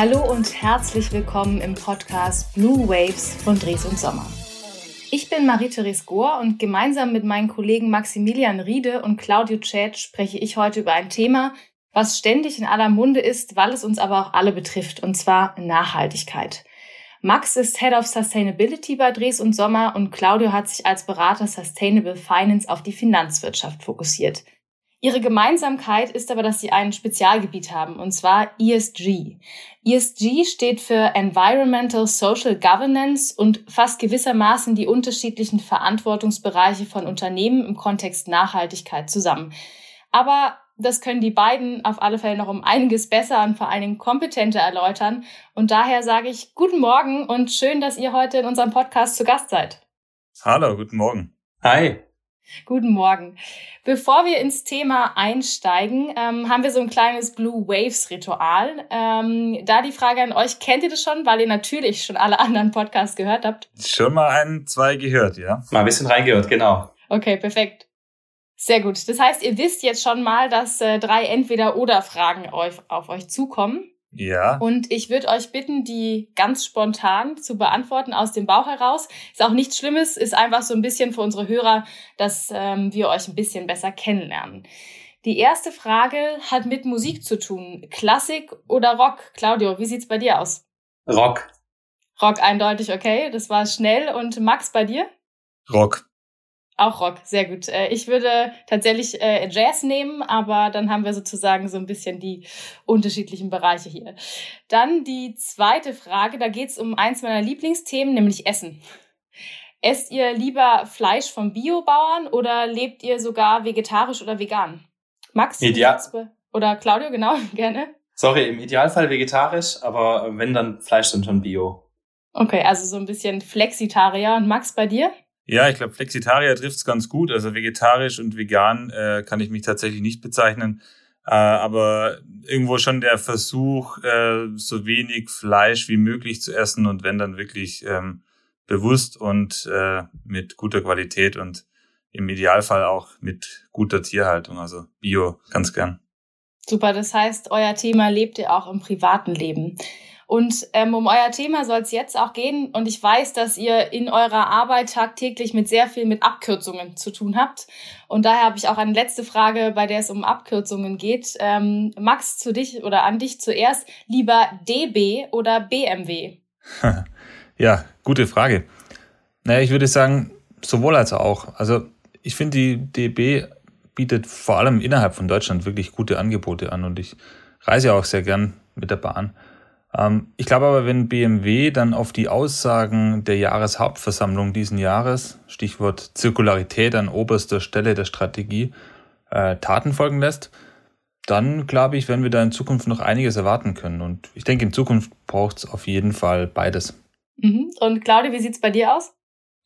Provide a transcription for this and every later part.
Hallo und herzlich willkommen im Podcast Blue Waves von Dres und Sommer. Ich bin Marie-Therese Gohr und gemeinsam mit meinen Kollegen Maximilian Riede und Claudio Chat spreche ich heute über ein Thema, was ständig in aller Munde ist, weil es uns aber auch alle betrifft, und zwar Nachhaltigkeit. Max ist Head of Sustainability bei Dres und Sommer und Claudio hat sich als Berater Sustainable Finance auf die Finanzwirtschaft fokussiert. Ihre Gemeinsamkeit ist aber, dass sie ein Spezialgebiet haben, und zwar ESG. ESG steht für Environmental Social Governance und fasst gewissermaßen die unterschiedlichen Verantwortungsbereiche von Unternehmen im Kontext Nachhaltigkeit zusammen. Aber das können die beiden auf alle Fälle noch um einiges besser und vor allen Dingen kompetenter erläutern. Und daher sage ich guten Morgen und schön, dass ihr heute in unserem Podcast zu Gast seid. Hallo, guten Morgen. Hi. Guten Morgen. Bevor wir ins Thema einsteigen, ähm, haben wir so ein kleines Blue Waves Ritual. Ähm, da die Frage an euch, kennt ihr das schon, weil ihr natürlich schon alle anderen Podcasts gehört habt? Schon mal ein, zwei gehört, ja. Mal ein bisschen reingehört, genau. Okay, perfekt. Sehr gut. Das heißt, ihr wisst jetzt schon mal, dass äh, drei Entweder-Oder-Fragen auf, auf euch zukommen. Ja. Und ich würde euch bitten, die ganz spontan zu beantworten aus dem Bauch heraus. Ist auch nichts Schlimmes, ist einfach so ein bisschen für unsere Hörer, dass ähm, wir euch ein bisschen besser kennenlernen. Die erste Frage hat mit Musik zu tun. Klassik oder Rock? Claudio, wie sieht's bei dir aus? Rock. Rock eindeutig, okay. Das war schnell. Und Max, bei dir? Rock. Auch Rock, sehr gut. Äh, ich würde tatsächlich äh, Jazz nehmen, aber dann haben wir sozusagen so ein bisschen die unterschiedlichen Bereiche hier. Dann die zweite Frage, da geht es um eins meiner Lieblingsthemen, nämlich Essen. Esst ihr lieber Fleisch vom Biobauern oder lebt ihr sogar vegetarisch oder vegan? Max? Ideal. Oder Claudio, genau, gerne. Sorry, im Idealfall vegetarisch, aber wenn dann Fleisch dann schon Bio. Okay, also so ein bisschen Flexitarier. Und Max, bei dir? Ja, ich glaube, Flexitarier trifft's ganz gut. Also vegetarisch und vegan äh, kann ich mich tatsächlich nicht bezeichnen. Äh, aber irgendwo schon der Versuch, äh, so wenig Fleisch wie möglich zu essen und wenn dann wirklich ähm, bewusst und äh, mit guter Qualität und im Idealfall auch mit guter Tierhaltung, also Bio, ganz gern. Super, das heißt, euer Thema lebt ihr auch im privaten Leben. Und ähm, um euer Thema soll es jetzt auch gehen. Und ich weiß, dass ihr in eurer Arbeit tagtäglich mit sehr viel mit Abkürzungen zu tun habt. Und daher habe ich auch eine letzte Frage, bei der es um Abkürzungen geht. Ähm, Max, zu dich oder an dich zuerst. Lieber DB oder BMW? ja, gute Frage. Naja, ich würde sagen, sowohl als auch. Also ich finde, die DB bietet vor allem innerhalb von Deutschland wirklich gute Angebote an und ich reise auch sehr gern mit der Bahn. Ähm, ich glaube aber, wenn BMW dann auf die Aussagen der Jahreshauptversammlung diesen Jahres, Stichwort Zirkularität an oberster Stelle der Strategie, äh, Taten folgen lässt, dann glaube ich, werden wir da in Zukunft noch einiges erwarten können. Und ich denke, in Zukunft braucht es auf jeden Fall beides. Mhm. Und Claudia, wie sieht es bei dir aus?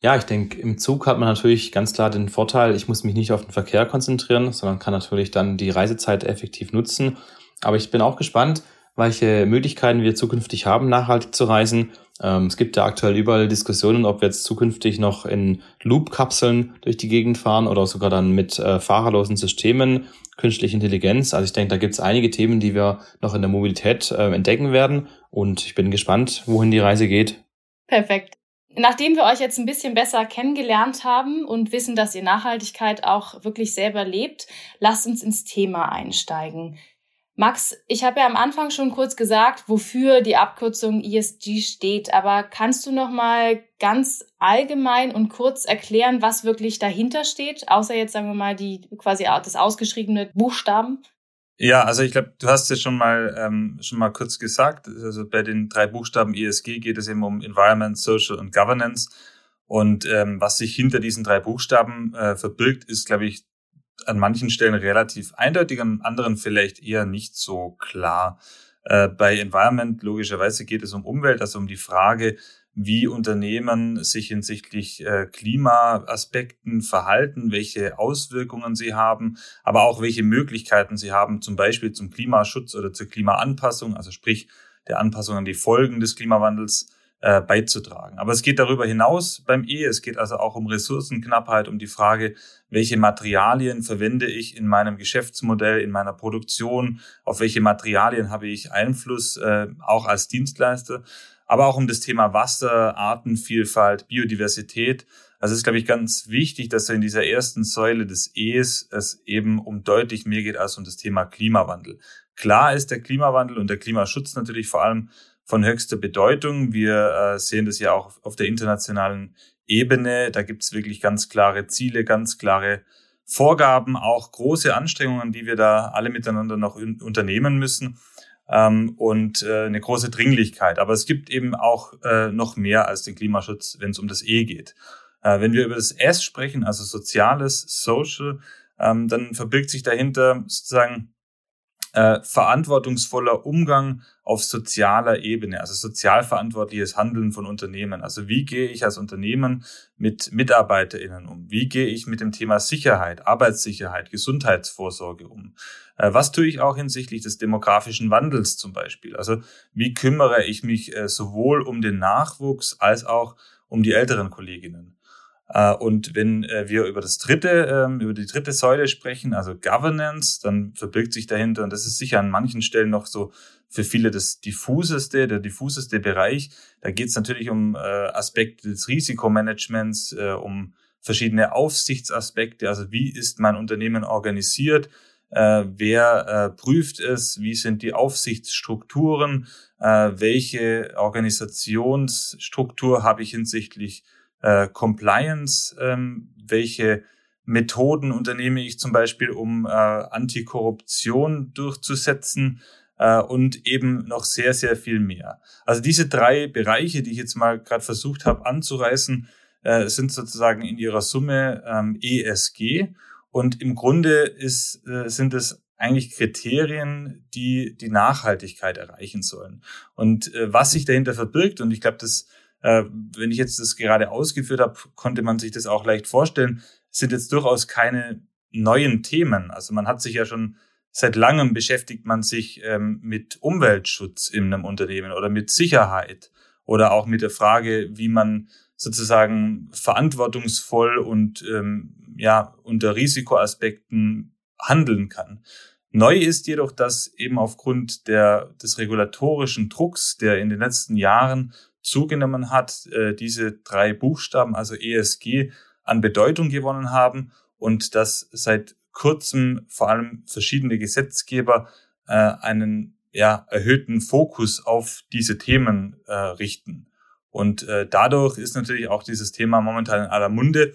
Ja, ich denke, im Zug hat man natürlich ganz klar den Vorteil, ich muss mich nicht auf den Verkehr konzentrieren, sondern kann natürlich dann die Reisezeit effektiv nutzen. Aber ich bin auch gespannt, welche Möglichkeiten wir zukünftig haben, nachhaltig zu reisen. Ähm, es gibt ja aktuell überall Diskussionen, ob wir jetzt zukünftig noch in Loop-Kapseln durch die Gegend fahren oder sogar dann mit äh, fahrerlosen Systemen, künstliche Intelligenz. Also ich denke, da gibt es einige Themen, die wir noch in der Mobilität äh, entdecken werden. Und ich bin gespannt, wohin die Reise geht. Perfekt. Nachdem wir euch jetzt ein bisschen besser kennengelernt haben und wissen, dass ihr Nachhaltigkeit auch wirklich selber lebt, lasst uns ins Thema einsteigen. Max, ich habe ja am Anfang schon kurz gesagt, wofür die Abkürzung ESG steht, aber kannst du noch mal ganz allgemein und kurz erklären, was wirklich dahinter steht, außer jetzt sagen wir mal die quasi das ausgeschriebene Buchstaben? Ja, also ich glaube, du hast es schon mal ähm, schon mal kurz gesagt. Also bei den drei Buchstaben ESG geht es eben um Environment, Social und Governance. Und ähm, was sich hinter diesen drei Buchstaben äh, verbirgt, ist, glaube ich, an manchen Stellen relativ eindeutig, an anderen vielleicht eher nicht so klar. Äh, bei Environment logischerweise geht es um Umwelt, also um die Frage, wie Unternehmen sich hinsichtlich äh, Klimaaspekten verhalten, welche Auswirkungen sie haben, aber auch welche Möglichkeiten sie haben, zum Beispiel zum Klimaschutz oder zur Klimaanpassung, also sprich der Anpassung an die Folgen des Klimawandels äh, beizutragen. Aber es geht darüber hinaus beim E. Es geht also auch um Ressourcenknappheit, um die Frage, welche Materialien verwende ich in meinem Geschäftsmodell, in meiner Produktion, auf welche Materialien habe ich Einfluss, äh, auch als Dienstleister, aber auch um das Thema Wasser, Artenvielfalt, Biodiversität. Also es ist, glaube ich, ganz wichtig, dass in dieser ersten Säule des E's es eben um deutlich mehr geht als um das Thema Klimawandel. Klar ist der Klimawandel und der Klimaschutz natürlich vor allem von höchster Bedeutung. Wir äh, sehen das ja auch auf der internationalen Ebene. Da gibt es wirklich ganz klare Ziele, ganz klare Vorgaben, auch große Anstrengungen, die wir da alle miteinander noch unternehmen müssen ähm, und äh, eine große Dringlichkeit. Aber es gibt eben auch äh, noch mehr als den Klimaschutz, wenn es um das E geht. Wenn wir über das S sprechen, also Soziales, Social, ähm, dann verbirgt sich dahinter sozusagen äh, verantwortungsvoller Umgang auf sozialer Ebene, also sozialverantwortliches Handeln von Unternehmen. Also wie gehe ich als Unternehmen mit MitarbeiterInnen um? Wie gehe ich mit dem Thema Sicherheit, Arbeitssicherheit, Gesundheitsvorsorge um? Äh, was tue ich auch hinsichtlich des demografischen Wandels zum Beispiel? Also wie kümmere ich mich äh, sowohl um den Nachwuchs als auch um die älteren Kolleginnen? Äh, und wenn äh, wir über das dritte, ähm, über die dritte Säule sprechen, also Governance, dann verbirgt sich dahinter, und das ist sicher an manchen Stellen noch so für viele das diffuseste, der diffuseste Bereich. Da geht es natürlich um äh, Aspekte des Risikomanagements, um verschiedene Aufsichtsaspekte, also wie ist mein Unternehmen organisiert, wer prüft es, wie sind die Aufsichtsstrukturen, welche Organisationsstruktur habe ich hinsichtlich äh, Compliance, ähm, welche Methoden unternehme ich zum Beispiel, um äh, Antikorruption durchzusetzen äh, und eben noch sehr, sehr viel mehr. Also diese drei Bereiche, die ich jetzt mal gerade versucht habe anzureißen, äh, sind sozusagen in ihrer Summe ähm, ESG und im Grunde ist, äh, sind es eigentlich Kriterien, die die Nachhaltigkeit erreichen sollen. Und äh, was sich dahinter verbirgt, und ich glaube, das wenn ich jetzt das gerade ausgeführt habe, konnte man sich das auch leicht vorstellen, sind jetzt durchaus keine neuen Themen. Also man hat sich ja schon seit langem beschäftigt man sich ähm, mit Umweltschutz in einem Unternehmen oder mit Sicherheit oder auch mit der Frage, wie man sozusagen verantwortungsvoll und ähm, ja unter Risikoaspekten handeln kann. Neu ist jedoch, dass eben aufgrund der, des regulatorischen Drucks, der in den letzten Jahren zugenommen hat, äh, diese drei Buchstaben, also ESG, an Bedeutung gewonnen haben und dass seit kurzem vor allem verschiedene Gesetzgeber äh, einen ja, erhöhten Fokus auf diese Themen äh, richten. Und äh, dadurch ist natürlich auch dieses Thema momentan in aller Munde.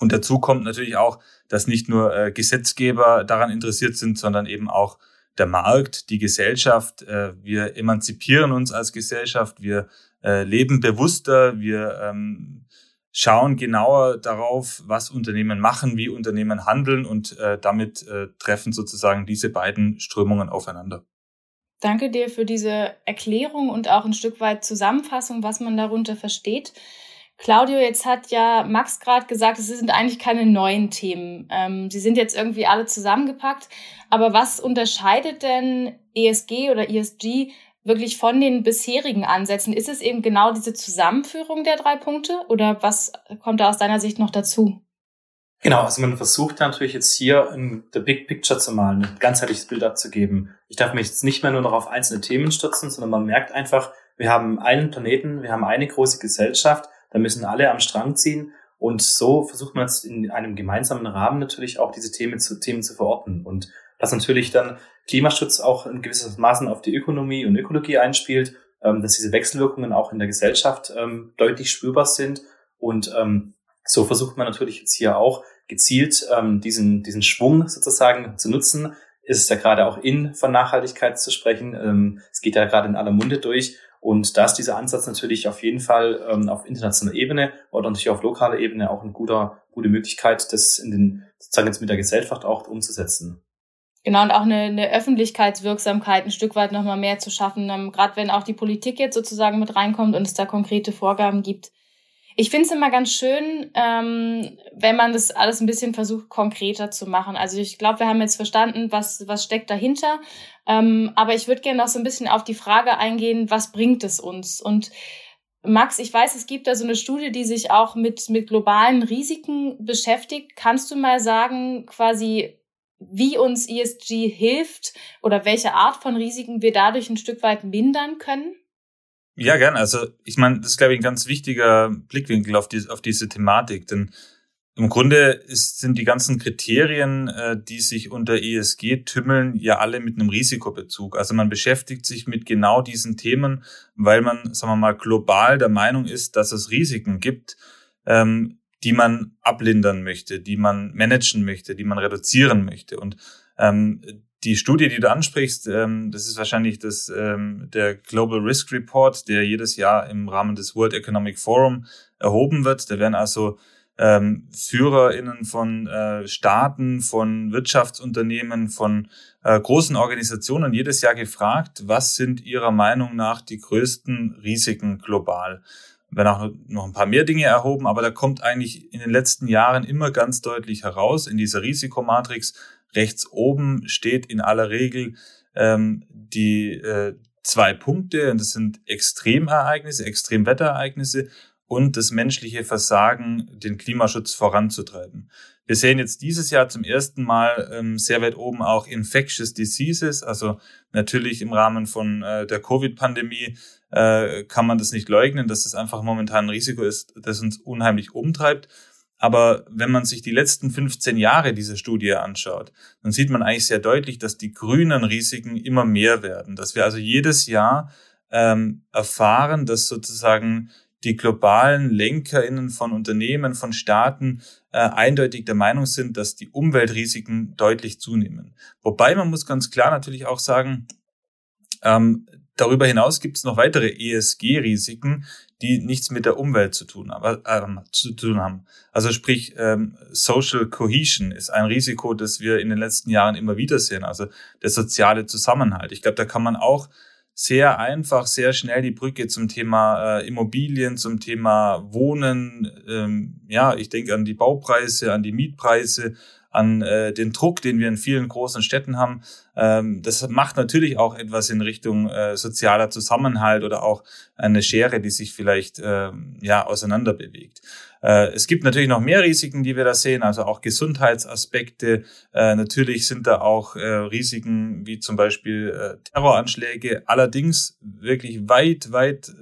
Und dazu kommt natürlich auch, dass nicht nur äh, Gesetzgeber daran interessiert sind, sondern eben auch der Markt, die Gesellschaft. Äh, wir emanzipieren uns als Gesellschaft, wir äh, leben bewusster, wir ähm, schauen genauer darauf, was Unternehmen machen, wie Unternehmen handeln und äh, damit treffen sozusagen diese beiden Strömungen aufeinander. Danke dir für diese Erklärung und auch ein Stück weit Zusammenfassung, was man darunter versteht. Claudio, jetzt hat ja Max gerade gesagt, es sind eigentlich keine neuen Themen. Ähm, sie sind jetzt irgendwie alle zusammengepackt. Aber was unterscheidet denn ESG oder ESG wirklich von den bisherigen Ansätzen? Ist es eben genau diese Zusammenführung der drei Punkte oder was kommt da aus deiner Sicht noch dazu? Genau, also man versucht natürlich jetzt hier in the big picture zu malen, ein ganzheitliches Bild abzugeben. Ich darf mich jetzt nicht mehr nur noch auf einzelne Themen stürzen, sondern man merkt einfach, wir haben einen Planeten, wir haben eine große Gesellschaft, da müssen alle am Strang ziehen und so versucht man jetzt in einem gemeinsamen Rahmen natürlich auch diese Themen zu, Themen zu verorten und dass natürlich dann Klimaschutz auch in gewisses Maßen auf die Ökonomie und Ökologie einspielt, ähm, dass diese Wechselwirkungen auch in der Gesellschaft ähm, deutlich spürbar sind. Und ähm, so versucht man natürlich jetzt hier auch gezielt diesen, diesen Schwung sozusagen zu nutzen. Ist es ja gerade auch in von Nachhaltigkeit zu sprechen. Es geht ja gerade in aller Munde durch. Und da ist dieser Ansatz natürlich auf jeden Fall ähm, auf internationaler Ebene oder natürlich auf lokaler Ebene auch eine guter, gute Möglichkeit, das in den, sozusagen jetzt mit der Gesellschaft auch umzusetzen. Genau, und auch eine, eine Öffentlichkeitswirksamkeit ein Stück weit nochmal mehr zu schaffen, ähm, gerade wenn auch die Politik jetzt sozusagen mit reinkommt und es da konkrete Vorgaben gibt. Ich finde es immer ganz schön, ähm, wenn man das alles ein bisschen versucht, konkreter zu machen. Also ich glaube, wir haben jetzt verstanden, was, was steckt dahinter. Ähm, aber ich würde gerne noch so ein bisschen auf die Frage eingehen, was bringt es uns? Und Max, ich weiß, es gibt da so eine Studie, die sich auch mit, mit globalen Risiken beschäftigt. Kannst du mal sagen, quasi, wie uns ESG hilft oder welche Art von Risiken wir dadurch ein Stück weit mindern können? Ja, gern. Also ich meine, das ist, glaube ich, ein ganz wichtiger Blickwinkel auf, die, auf diese Thematik. Denn im Grunde ist, sind die ganzen Kriterien, äh, die sich unter ESG tümmeln, ja alle mit einem Risikobezug. Also man beschäftigt sich mit genau diesen Themen, weil man, sagen wir mal, global der Meinung ist, dass es Risiken gibt, ähm, die man ablindern möchte, die man managen möchte, die man reduzieren möchte. Und ähm, die Studie, die du ansprichst, ähm, das ist wahrscheinlich das, ähm, der Global Risk Report, der jedes Jahr im Rahmen des World Economic Forum erhoben wird. Da werden also ähm, FührerInnen von äh, Staaten, von Wirtschaftsunternehmen, von äh, großen Organisationen jedes Jahr gefragt, was sind ihrer Meinung nach die größten Risiken global? werden auch noch ein paar mehr Dinge erhoben, aber da kommt eigentlich in den letzten Jahren immer ganz deutlich heraus, in dieser Risikomatrix rechts oben steht in aller Regel ähm, die äh, zwei Punkte, und das sind Extremereignisse, Extremwetterereignisse und das menschliche Versagen, den Klimaschutz voranzutreiben. Wir sehen jetzt dieses Jahr zum ersten Mal ähm, sehr weit oben auch Infectious Diseases, also natürlich im Rahmen von äh, der Covid-Pandemie äh, kann man das nicht leugnen, dass das einfach momentan ein Risiko ist, das uns unheimlich umtreibt. Aber wenn man sich die letzten 15 Jahre dieser Studie anschaut, dann sieht man eigentlich sehr deutlich, dass die grünen Risiken immer mehr werden. Dass wir also jedes Jahr ähm, erfahren, dass sozusagen die globalen LenkerInnen von Unternehmen, von Staaten äh, eindeutig der Meinung sind, dass die Umweltrisiken deutlich zunehmen. Wobei man muss ganz klar natürlich auch sagen, ähm, darüber hinaus gibt es noch weitere ESG-Risiken, die nichts mit der Umwelt zu tun, aber, äh, zu tun haben. Also sprich, ähm, Social Cohesion ist ein Risiko, das wir in den letzten Jahren immer wieder sehen, also der soziale Zusammenhalt. Ich glaube, da kann man auch sehr einfach, sehr schnell die Brücke zum Thema äh, Immobilien, zum Thema Wohnen. Ähm, ja, ich denke an die Baupreise, an die Mietpreise, an äh, den Druck, den wir in vielen großen Städten haben. Ähm, das macht natürlich auch etwas in Richtung äh, sozialer Zusammenhalt oder auch eine Schere, die sich vielleicht äh, ja auseinander bewegt. Äh, es gibt natürlich noch mehr Risiken, die wir da sehen, also auch Gesundheitsaspekte. Äh, natürlich sind da auch Risiken wie zum Beispiel Terroranschläge, allerdings wirklich weit, weit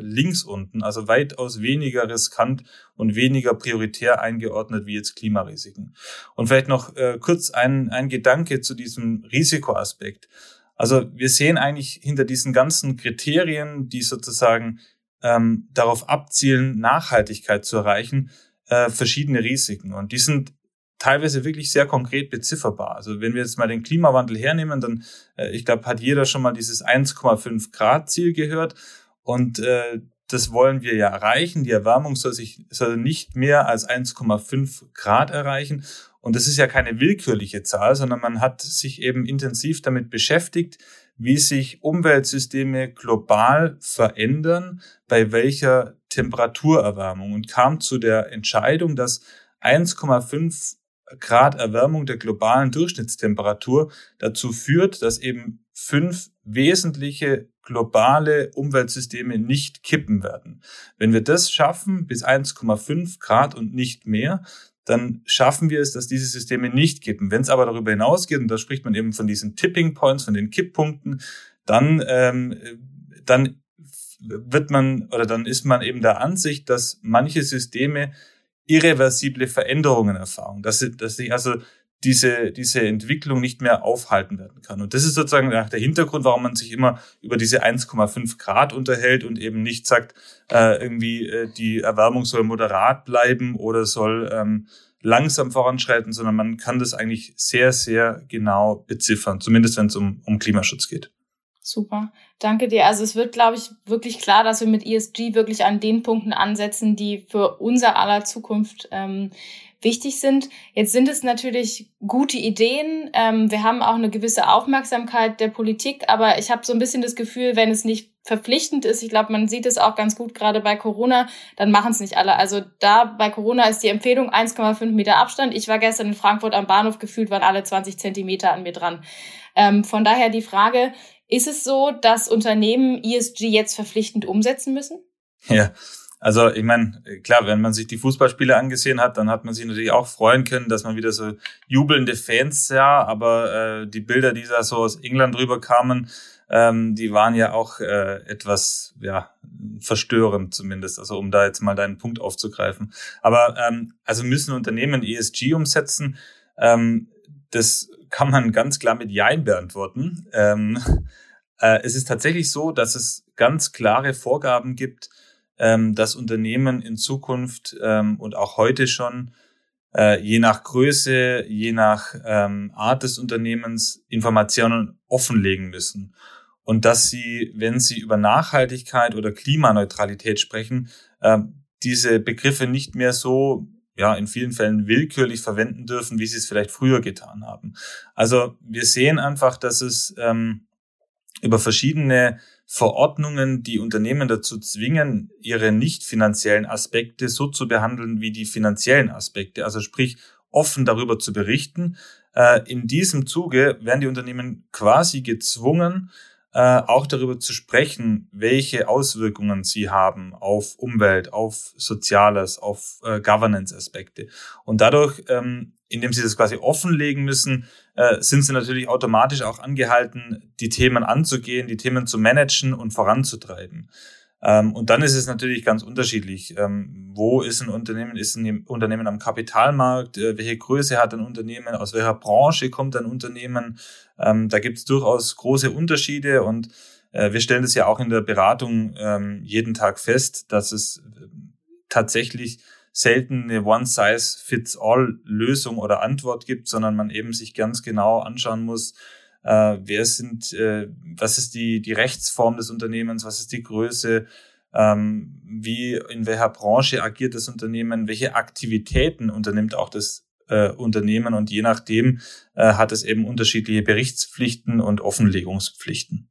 links unten, also weitaus weniger riskant und weniger prioritär eingeordnet wie jetzt Klimarisiken. Und vielleicht noch kurz ein, ein Gedanke zu diesem Risikoaspekt. Also wir sehen eigentlich hinter diesen ganzen Kriterien, die sozusagen ähm, darauf abzielen, Nachhaltigkeit zu erreichen, äh, verschiedene Risiken. Und die sind teilweise wirklich sehr konkret bezifferbar. Also wenn wir jetzt mal den Klimawandel hernehmen, dann, äh, ich glaube, hat jeder schon mal dieses 1,5 Grad Ziel gehört. Und äh, das wollen wir ja erreichen. Die Erwärmung soll sich soll nicht mehr als 1,5 Grad erreichen. Und das ist ja keine willkürliche Zahl, sondern man hat sich eben intensiv damit beschäftigt, wie sich Umweltsysteme global verändern, bei welcher Temperaturerwärmung und kam zu der Entscheidung, dass 1,5 Grad Erwärmung der globalen Durchschnittstemperatur dazu führt, dass eben fünf wesentliche globale Umweltsysteme nicht kippen werden. Wenn wir das schaffen, bis 1,5 Grad und nicht mehr, dann schaffen wir es, dass diese Systeme nicht kippen. Wenn es aber darüber hinausgeht, und da spricht man eben von diesen Tipping Points, von den Kipppunkten, dann, ähm, dann wird man oder dann ist man eben der Ansicht, dass manche Systeme irreversible Veränderungen erfahren, dass, dass sich also diese, diese Entwicklung nicht mehr aufhalten werden kann. Und das ist sozusagen der Hintergrund, warum man sich immer über diese 1,5 Grad unterhält und eben nicht sagt, äh, irgendwie äh, die Erwärmung soll moderat bleiben oder soll ähm, langsam voranschreiten, sondern man kann das eigentlich sehr, sehr genau beziffern, zumindest wenn es um, um Klimaschutz geht. Super, danke dir. Also es wird, glaube ich, wirklich klar, dass wir mit ESG wirklich an den Punkten ansetzen, die für unser aller Zukunft ähm, wichtig sind. Jetzt sind es natürlich gute Ideen. Ähm, wir haben auch eine gewisse Aufmerksamkeit der Politik, aber ich habe so ein bisschen das Gefühl, wenn es nicht verpflichtend ist, ich glaube, man sieht es auch ganz gut gerade bei Corona, dann machen es nicht alle. Also da bei Corona ist die Empfehlung 1,5 Meter Abstand. Ich war gestern in Frankfurt am Bahnhof, gefühlt waren alle 20 Zentimeter an mir dran. Ähm, von daher die Frage, ist es so, dass Unternehmen ESG jetzt verpflichtend umsetzen müssen? Ja, also ich meine, klar, wenn man sich die Fußballspiele angesehen hat, dann hat man sich natürlich auch freuen können, dass man wieder so jubelnde Fans sah, aber äh, die Bilder, die da so aus England drüber kamen, ähm, die waren ja auch äh, etwas ja verstörend zumindest. Also um da jetzt mal deinen Punkt aufzugreifen. Aber ähm, also müssen Unternehmen ESG umsetzen. Ähm, das kann man ganz klar mit Jein beantworten. Ähm, äh, es ist tatsächlich so, dass es ganz klare Vorgaben gibt, ähm, dass Unternehmen in Zukunft ähm, und auch heute schon äh, je nach Größe, je nach ähm, Art des Unternehmens Informationen offenlegen müssen. Und dass sie, wenn sie über Nachhaltigkeit oder Klimaneutralität sprechen, äh, diese Begriffe nicht mehr so ja, in vielen Fällen willkürlich verwenden dürfen, wie sie es vielleicht früher getan haben. Also wir sehen einfach, dass es ähm, über verschiedene Verordnungen die Unternehmen dazu zwingen, ihre nicht finanziellen Aspekte so zu behandeln wie die finanziellen Aspekte. Also sprich, offen darüber zu berichten. Äh, in diesem Zuge werden die Unternehmen quasi gezwungen, äh, auch darüber zu sprechen, welche Auswirkungen sie haben auf Umwelt, auf Soziales, auf äh, Governance-Aspekte. Und dadurch, ähm, indem sie das quasi offenlegen müssen, äh, sind sie natürlich automatisch auch angehalten, die Themen anzugehen, die Themen zu managen und voranzutreiben. Ähm, und dann ist es natürlich ganz unterschiedlich. Ähm, wo ist ein Unternehmen? Ist ein Unternehmen am Kapitalmarkt? Äh, welche Größe hat ein Unternehmen? Aus welcher Branche kommt ein Unternehmen? Ähm, da gibt es durchaus große Unterschiede und äh, wir stellen das ja auch in der Beratung jeden Tag fest, dass es tatsächlich selten eine One-Size-Fits-All-Lösung oder Antwort gibt, sondern man eben sich ganz genau anschauen muss, äh, wer sind, äh, was ist die, die Rechtsform des Unternehmens, was ist die Größe, ähm, wie, in welcher Branche agiert das Unternehmen, welche Aktivitäten unternimmt auch das äh, Unternehmen und je nachdem äh, hat es eben unterschiedliche Berichtspflichten und Offenlegungspflichten.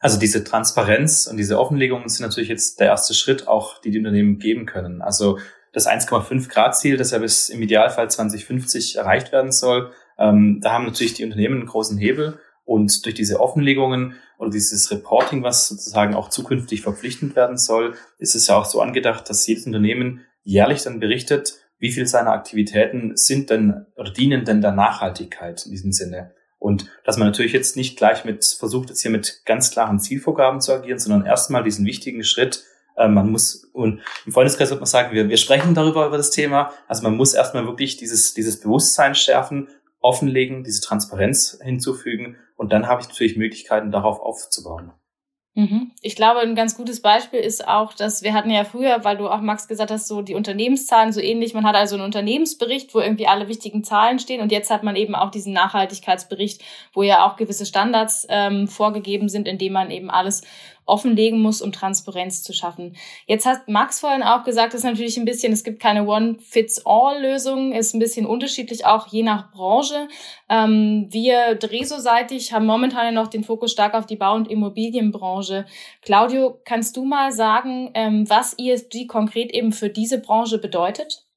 Also diese Transparenz und diese Offenlegungen sind natürlich jetzt der erste Schritt auch, die die Unternehmen geben können. Also das 1,5 Grad Ziel, das ja bis im Idealfall 2050 erreicht werden soll, ähm, da haben natürlich die Unternehmen einen großen Hebel und durch diese Offenlegungen oder dieses Reporting, was sozusagen auch zukünftig verpflichtend werden soll, ist es ja auch so angedacht, dass jedes Unternehmen jährlich dann berichtet, wie viel seiner Aktivitäten sind denn oder dienen denn der Nachhaltigkeit in diesem Sinne. Und dass man natürlich jetzt nicht gleich mit versucht, jetzt hier mit ganz klaren Zielvorgaben zu agieren, sondern erstmal diesen wichtigen Schritt, äh, man muss, und im Freundeskreis wird man sagen, wir, wir sprechen darüber, über das Thema. Also man muss erstmal wirklich dieses, dieses Bewusstsein schärfen offenlegen, diese Transparenz hinzufügen und dann habe ich natürlich Möglichkeiten, darauf aufzubauen. Mhm. Ich glaube, ein ganz gutes Beispiel ist auch, dass wir hatten ja früher, weil du auch Max gesagt hast, so die Unternehmenszahlen so ähnlich. Man hat also einen Unternehmensbericht, wo irgendwie alle wichtigen Zahlen stehen und jetzt hat man eben auch diesen Nachhaltigkeitsbericht, wo ja auch gewisse Standards ähm, vorgegeben sind, indem man eben alles offenlegen muss, um Transparenz zu schaffen. Jetzt hat Max vorhin auch gesagt, dass natürlich ein bisschen, es gibt keine One-Fits-All-Lösung, ist ein bisschen unterschiedlich auch je nach Branche. Ähm, wir Dreso-seitig haben momentan ja noch den Fokus stark auf die Bau- und Immobilienbranche. Claudio, kannst du mal sagen, ähm, was ESG konkret eben für diese Branche bedeutet?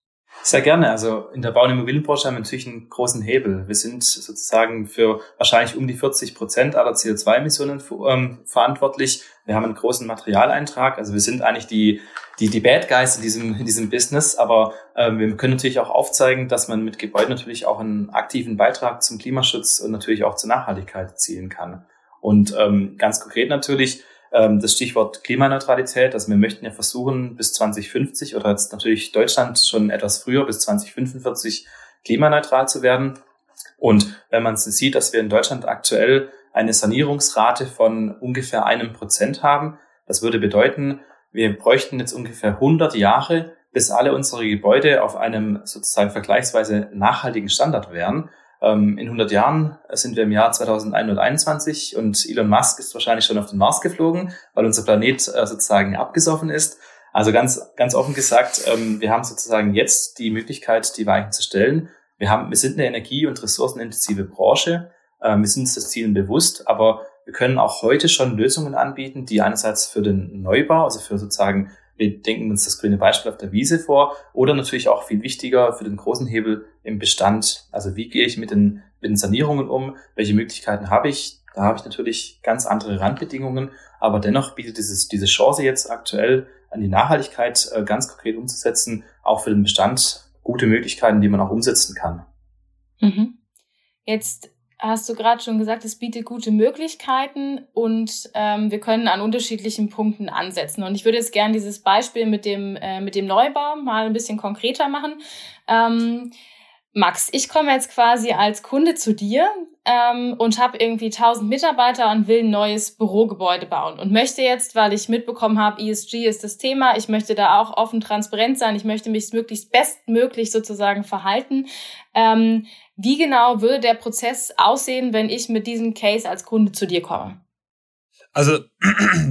Sehr gerne. Also in der Bau- und Immobilienbranche haben wir natürlich einen großen Hebel. Wir sind sozusagen für wahrscheinlich um die 40 Prozent aller CO2-Emissionen ähm, verantwortlich. Wir haben einen großen Materialeintrag. Also wir sind eigentlich die, die, die Bad Guys in diesem, in diesem Business. Aber ähm, wir können natürlich auch aufzeigen, dass man mit Gebäuden natürlich auch einen aktiven Beitrag zum Klimaschutz und natürlich auch zur Nachhaltigkeit erzielen kann. Und ähm, ganz konkret natürlich das Stichwort Klimaneutralität. Also wir möchten ja versuchen, bis 2050 oder jetzt natürlich Deutschland schon etwas früher, bis 2045 klimaneutral zu werden. Und wenn man sieht, dass wir in Deutschland aktuell eine Sanierungsrate von ungefähr einem Prozent haben, das würde bedeuten, wir bräuchten jetzt ungefähr 100 Jahre, bis alle unsere Gebäude auf einem sozusagen vergleichsweise nachhaltigen Standard wären. Ähm, in 100 Jahren sind wir im Jahr 2121 und Elon Musk ist wahrscheinlich schon auf den Mars geflogen, weil unser Planet äh, sozusagen abgesoffen ist. Also ganz, ganz offen gesagt, ähm, wir haben sozusagen jetzt die Möglichkeit, die Weichen zu stellen. Wir haben, wir sind eine energie- und ressourcenintensive Branche. Ähm, wir sind uns das Ziel bewusst, aber wir können auch heute schon Lösungen anbieten, die einerseits für den Neubau, also für sozusagen wir denken uns das grüne Beispiel auf der Wiese vor oder natürlich auch viel wichtiger für den großen Hebel im Bestand. Also wie gehe ich mit den, mit den Sanierungen um? Welche Möglichkeiten habe ich? Da habe ich natürlich ganz andere Randbedingungen, aber dennoch bietet dieses, diese Chance jetzt aktuell an die Nachhaltigkeit äh, ganz konkret umzusetzen, auch für den Bestand gute Möglichkeiten, die man auch umsetzen kann. Mhm. Jetzt hast du gerade schon gesagt, es bietet gute Möglichkeiten und ähm, wir können an unterschiedlichen Punkten ansetzen. Und ich würde jetzt gerne dieses Beispiel mit dem, äh, mit dem Neubau mal ein bisschen konkreter machen. Ähm, Max, ich komme jetzt quasi als Kunde zu dir ähm, und habe irgendwie 1000 Mitarbeiter und will ein neues Bürogebäude bauen und möchte jetzt, weil ich mitbekommen habe, ESG ist das Thema, ich möchte da auch offen transparent sein, ich möchte mich möglichst bestmöglich sozusagen verhalten. Ähm, wie genau würde der Prozess aussehen, wenn ich mit diesem Case als Kunde zu dir komme? Also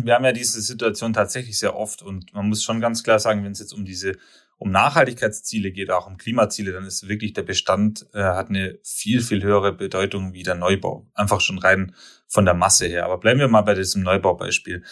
wir haben ja diese Situation tatsächlich sehr oft und man muss schon ganz klar sagen, wenn es jetzt um diese um Nachhaltigkeitsziele geht, auch um Klimaziele, dann ist wirklich der Bestand äh, hat eine viel, viel höhere Bedeutung wie der Neubau. Einfach schon rein von der Masse her. Aber bleiben wir mal bei diesem Neubaubeispiel.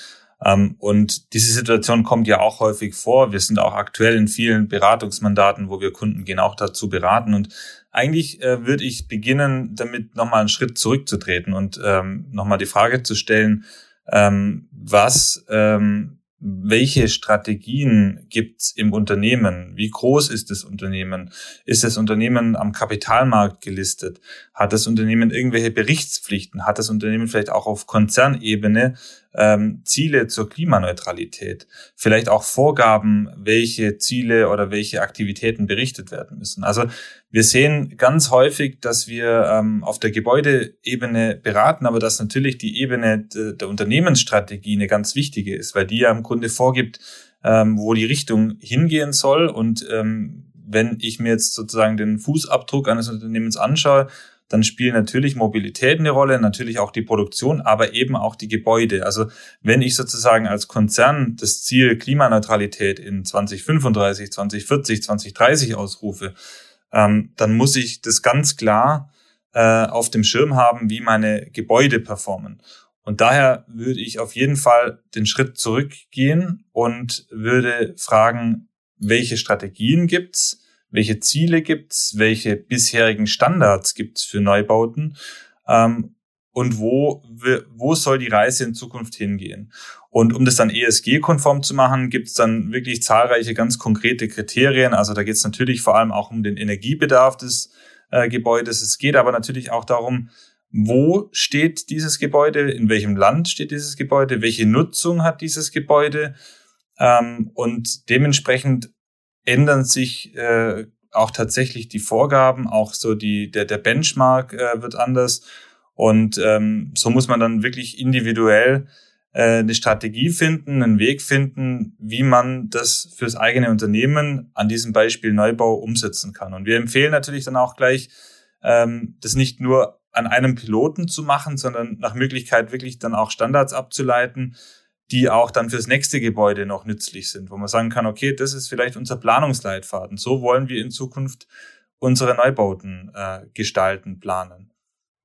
Ähm, und diese Situation kommt ja auch häufig vor. Wir sind auch aktuell in vielen Beratungsmandaten, wo wir Kunden gehen, auch dazu beraten. Und eigentlich äh, würde ich beginnen, damit nochmal einen Schritt zurückzutreten und ähm, nochmal die Frage zu stellen, ähm, was ähm, welche Strategien gibt's im Unternehmen? Wie groß ist das Unternehmen? Ist das Unternehmen am Kapitalmarkt gelistet? Hat das Unternehmen irgendwelche Berichtspflichten? Hat das Unternehmen vielleicht auch auf Konzernebene ähm, Ziele zur Klimaneutralität, vielleicht auch Vorgaben, welche Ziele oder welche Aktivitäten berichtet werden müssen. Also wir sehen ganz häufig, dass wir ähm, auf der Gebäudeebene beraten, aber dass natürlich die Ebene de, der Unternehmensstrategie eine ganz wichtige ist, weil die ja im Grunde vorgibt, ähm, wo die Richtung hingehen soll. Und ähm, wenn ich mir jetzt sozusagen den Fußabdruck eines Unternehmens anschaue, dann spielen natürlich Mobilität eine Rolle, natürlich auch die Produktion, aber eben auch die Gebäude. Also wenn ich sozusagen als Konzern das Ziel Klimaneutralität in 2035, 2040, 2030 ausrufe, ähm, dann muss ich das ganz klar äh, auf dem Schirm haben, wie meine Gebäude performen. Und daher würde ich auf jeden Fall den Schritt zurückgehen und würde fragen, welche Strategien gibt's? Welche Ziele gibt's, welche bisherigen Standards gibt's für Neubauten ähm, und wo, wo soll die Reise in Zukunft hingehen. Und um das dann ESG-konform zu machen, gibt's dann wirklich zahlreiche ganz konkrete Kriterien. Also da geht's natürlich vor allem auch um den Energiebedarf des äh, Gebäudes. Es geht aber natürlich auch darum, wo steht dieses Gebäude, in welchem Land steht dieses Gebäude, welche Nutzung hat dieses Gebäude. Ähm, und dementsprechend ändern sich äh, auch tatsächlich die Vorgaben, auch so die der der Benchmark äh, wird anders und ähm, so muss man dann wirklich individuell äh, eine Strategie finden, einen Weg finden, wie man das fürs eigene Unternehmen an diesem Beispiel Neubau umsetzen kann. Und wir empfehlen natürlich dann auch gleich, ähm, das nicht nur an einem Piloten zu machen, sondern nach Möglichkeit wirklich dann auch Standards abzuleiten, die auch dann fürs nächste Gebäude noch nützlich sind, wo man sagen kann, okay, das ist vielleicht unser Planungsleitfaden. So wollen wir in Zukunft unsere Neubauten äh, gestalten, planen.